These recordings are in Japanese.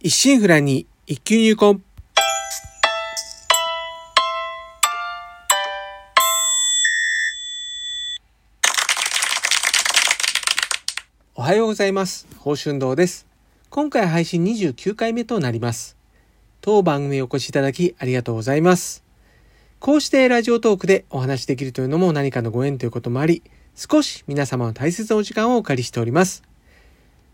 一心不乱に一級入魂。おはようございます。宝春堂です。今回配信29回目となります。当番組お越しいただきありがとうございます。こうしてラジオトークでお話しできるというのも何かのご縁ということもあり、少し皆様の大切なお時間をお借りしております。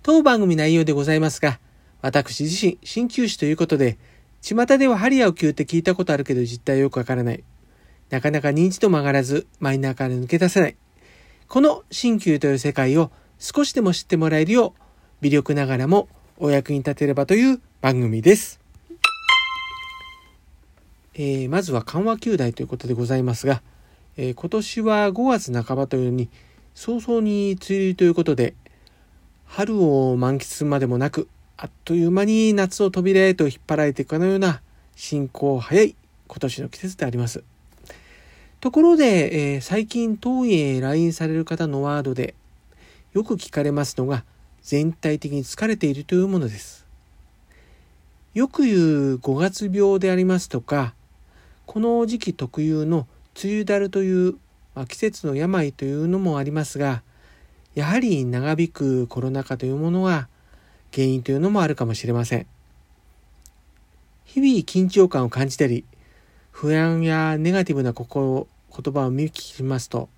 当番組内容でございますが、私自身、鍼灸師ということで、巷では針やお灸って聞いたことあるけど実態よくわからない。なかなか認知度も上がらず、マイナーから抜け出せない。この鍼灸という世界を少しでも知ってもらえるよう、微力ながらもお役に立てればという番組です。えーまずは緩和球大ということでございますが、えー今年は5月半ばというように早々に梅雨入りということで春を満喫するまでもなくあっという間に夏の扉へと引っ張られていくかのような進行早い今年の季節であります。ところで、えー最近当院へ来院される方のワードでよく聞かれますのが全体的に疲れているというものです。よく言う5月病でありますとかこの時期特有の梅雨だるという、まあ季節の病というのもありますがやはり長引くコロナ禍というものが原因というのもあるかもしれません。日々緊張感を感じたり不安やネガティブな心言葉を見聞きますと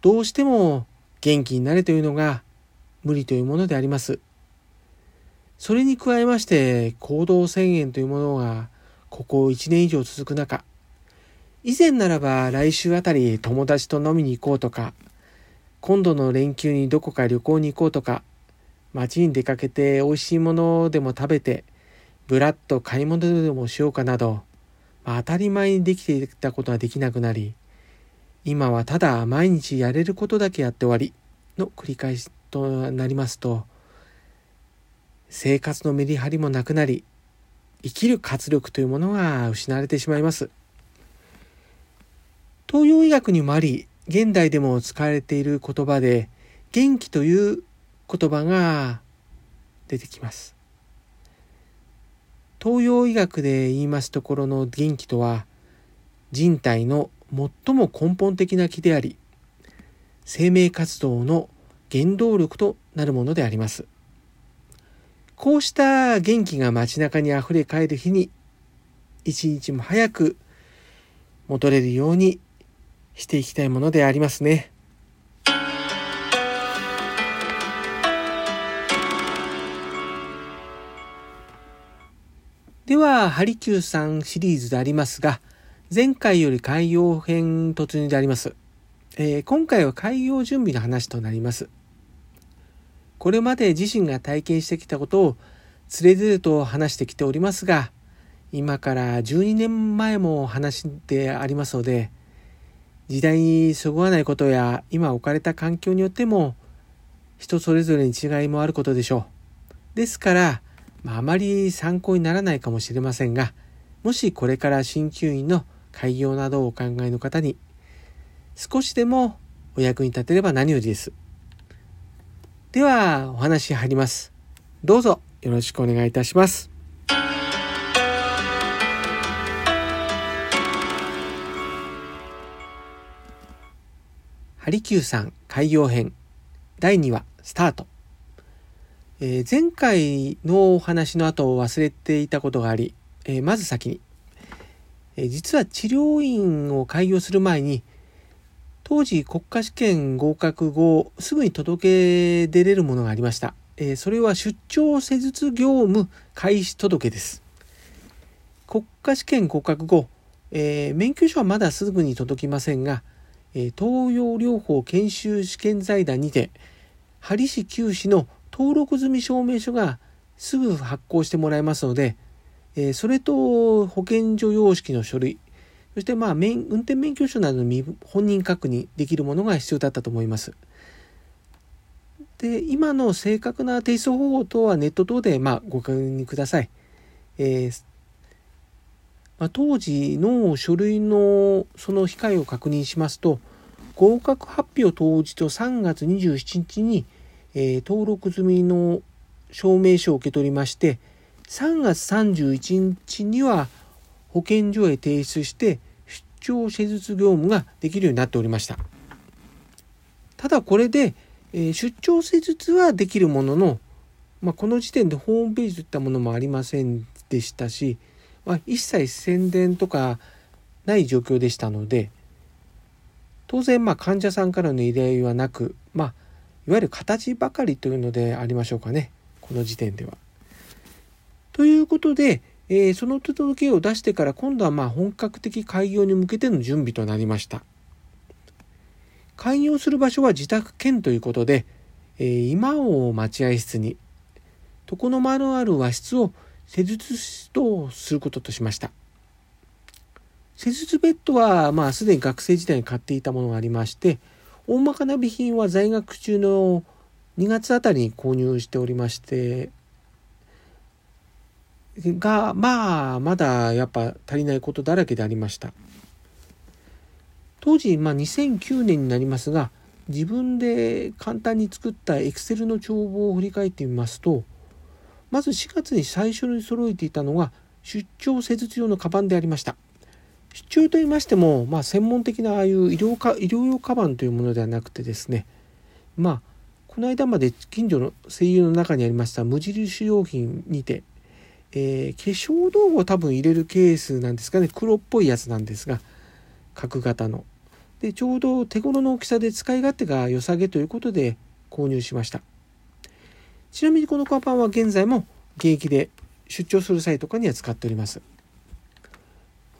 どうしても元気になれというのが無理というものであります。それに加えまして行動制限というものがここ1年以上続く中以前ならば来週あたり友達と飲みに行こうとか今度の連休にどこか旅行に行こうとか街に出かけて美味しいものでも食べてぶらっと買い物でもしようかなど、まあ当たり前にできていたことはできなくなり今はただ毎日やれることだけやって終わりの繰り返しとなりますと生活のメリハリもなくなり生きる活力というものが失われてしまいます。東洋医学にもあり現代でも使われている言葉で元気という言葉が出てきます東洋医学で言いますところの元気とは人体の最も根本的な気であり生命活動の原動力となるものでありますこうした元気が街中にあふれ返る日に一日も早く戻れるようにしていきたいものでありますね。では、ハリキューさんシリーズでありますが、前回より海洋編突入であります。えー今回は海洋準備の話となります。これまで自身が体験してきたことをつれづれと話してきておりますが、今から12年前も話でありますので、時代にそぐわないことや今置かれた環境によっても人それぞれに違いもあることでしょう。ですから、まあ、あまり参考にならないかもしれませんが、もしこれから鍼灸院の開業などをお考えの方に少しでもお役に立てれば何よりです。では、お話入ります。どうぞよろしくお願いいたします。ハリキューさん開業編第2話スタート、えー前回のお話の後を忘れていたことがあり、えーまず先に、えー実は治療院を開業する前に当時国家試験合格後すぐに届け出れるものがありました、えそれは出張施術業務開始届です。国家試験合格後、え免許証はまだすぐに届きませんが、え東洋療法研修試験財団にて針師九師の登録済み証明書がすぐ発行してもらえますので、えそれと保健所様式の書類そしてまあ運転免許証などの身本人確認できるものが必要だったと思います。で今の正確な提出方法等はネット等でまご確認ください。えーまあ、当時の書類のその控えを確認しますと合格発表当日と3月27日に、えー登録済みの証明書を受け取りまして3月31日には保健所へ提出して出張施術業務ができるようになっておりました。ただこれで、え出張施術はできるものの、まあ、この時点でホームページといったものもありませんでしたし、まあ、一切宣伝とかない状況でしたので当然まあ患者さんからの依頼はなく、まあ、いわゆる形ばかりというのでありましょうかねこの時点では。ということで、えー、その届けを出してから今度はま本格的開業に向けての準備となりました。開業する場所は自宅兼ということで、えー、今を待合室に床の間のある和室を施術室とすることとしました。施術ベッドは、まあ、すでに学生時代に買っていたものがありまして、大まかな備品は在学中の2月あたりに購入しておりまして、が、まあ、まだやっぱ足りないことだらけでありました。当時、まあ、2009年になりますが自分で簡単に作ったエクセルの帳簿を振り返ってみますとまず4月に最初に揃えていたのが出張施術用のカバンでありました出張と言いましても、まあ、専門的なああいう医療か医療用カバンというものではなくてですねまあこの間まで近所の声優の中にありました無印良品にて、えー、化粧道具を多分入れるケースなんですかね黒っぽいやつなんですが角型の。でちょうど手頃の大きさで使い勝手が良さげということで購入しました。ちなみにこのカバンは現在も現役で出張する際とかには使っております。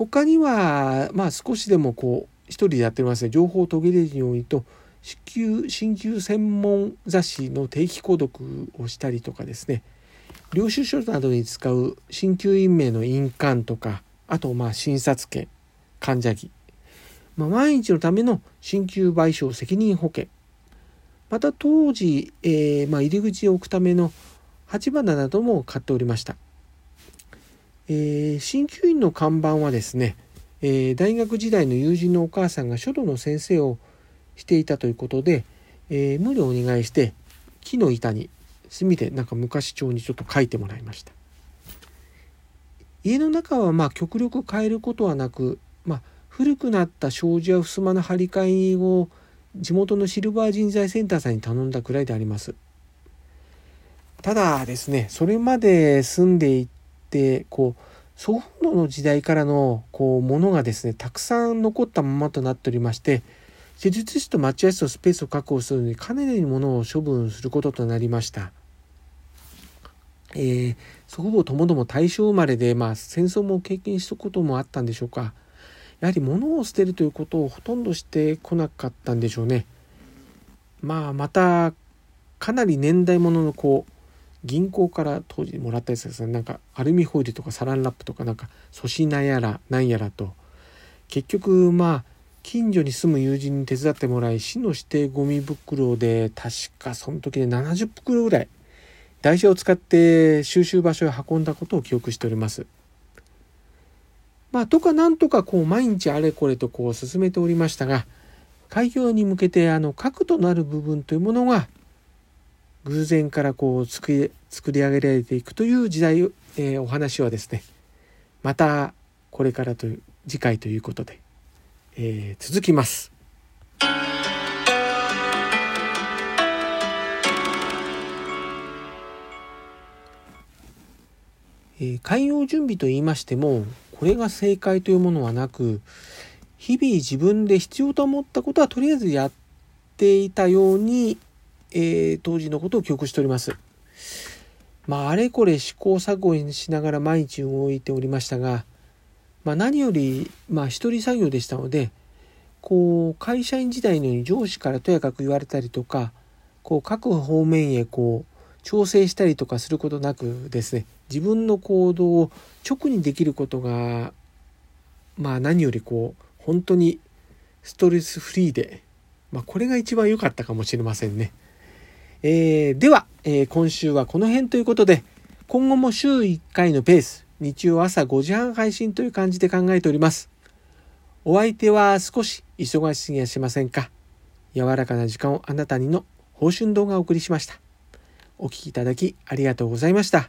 他にはまあ少しでもこう一人でやっておりますね情報を途切れるようにと子宮鍼灸専門雑誌の定期購読をしたりとかですね。領収書などに使う鍼灸院名の印鑑とかあとまあ診察券患者着まあ、万一のための鍼灸賠償責任保険。また当時、えー、まあ、入り口を置くための鉢花なども買っておりました、えー、鍼灸院の看板はですね、えー、大学時代の友人のお母さんが書道の先生をしていたということで、え無理をお願いして木の板に墨でなんか昔帳にちょっと書いてもらいました家の中はまあ極力変えることはなくまあ古くなった障子や襖の張り替えを地元のシルバー人材センターさんに頼んだくらいであります。ただですね、それまで住んでいて、こう、祖父母の時代からのこうものがですね、たくさん残ったままとなっておりまして、施術室と待合室のスペースを確保するのにかなりのものを処分することとなりました。えー、祖父母ともども大正生まれで、まあ、戦争も経験したこともあったんでしょうか。やはり物を捨てるということをほとんどしてこなかったんでしょうね。まあまたかなり年代物のこう銀行から当時もらったやつですねなんかアルミホイルとかサランラップとかなんか粗品やらなんやらと結局まあ近所に住む友人に手伝ってもらい市の指定ゴミ袋で確かその時で70袋ぐらい台車を使って収集場所へ運んだことを記憶しております。まあ、とかなんとかこう毎日あれこれとこう進めておりましたが、開業に向けてあの核となる部分というものが偶然からこう作り作り上げられていくという時代、えー、お話はですね、またこれからという次回ということで、えー、続きます。えー、開業準備と言いましてもこれが正解というものはなく日々自分で必要と思ったことはとりあえずやっていたように、えー、当時のことを記憶しております。まあ、あれこれ試行錯誤しながら毎日動いておりましたが、まあ、何より、まあ、一人作業でしたので、こう、会社員時代のように上司からとやかく言われたりとか、こう、各方面へこう、調整したりとかすることなくですね自分の行動を直にできることがまあ何よりこう本当にストレスフリーで、まあ、これが一番良かったかもしれませんね。えー、では、えー、今週はこの辺ということで今後も週1回のペース日曜朝5時半配信という感じで考えております。お相手は少し忙しすぎやしませんか？柔らかな時間をあなたにの報春動画をお送りしました。お聴きいただきありがとうございました。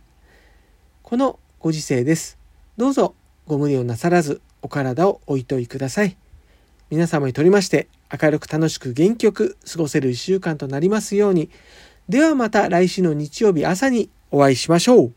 このご時世です。どうぞご無理をなさらずお体をおいといください。皆様にとりまして明るく楽しく元気よく過ごせる一週間となりますように。ではまた来週の日曜日朝にお会いしましょう。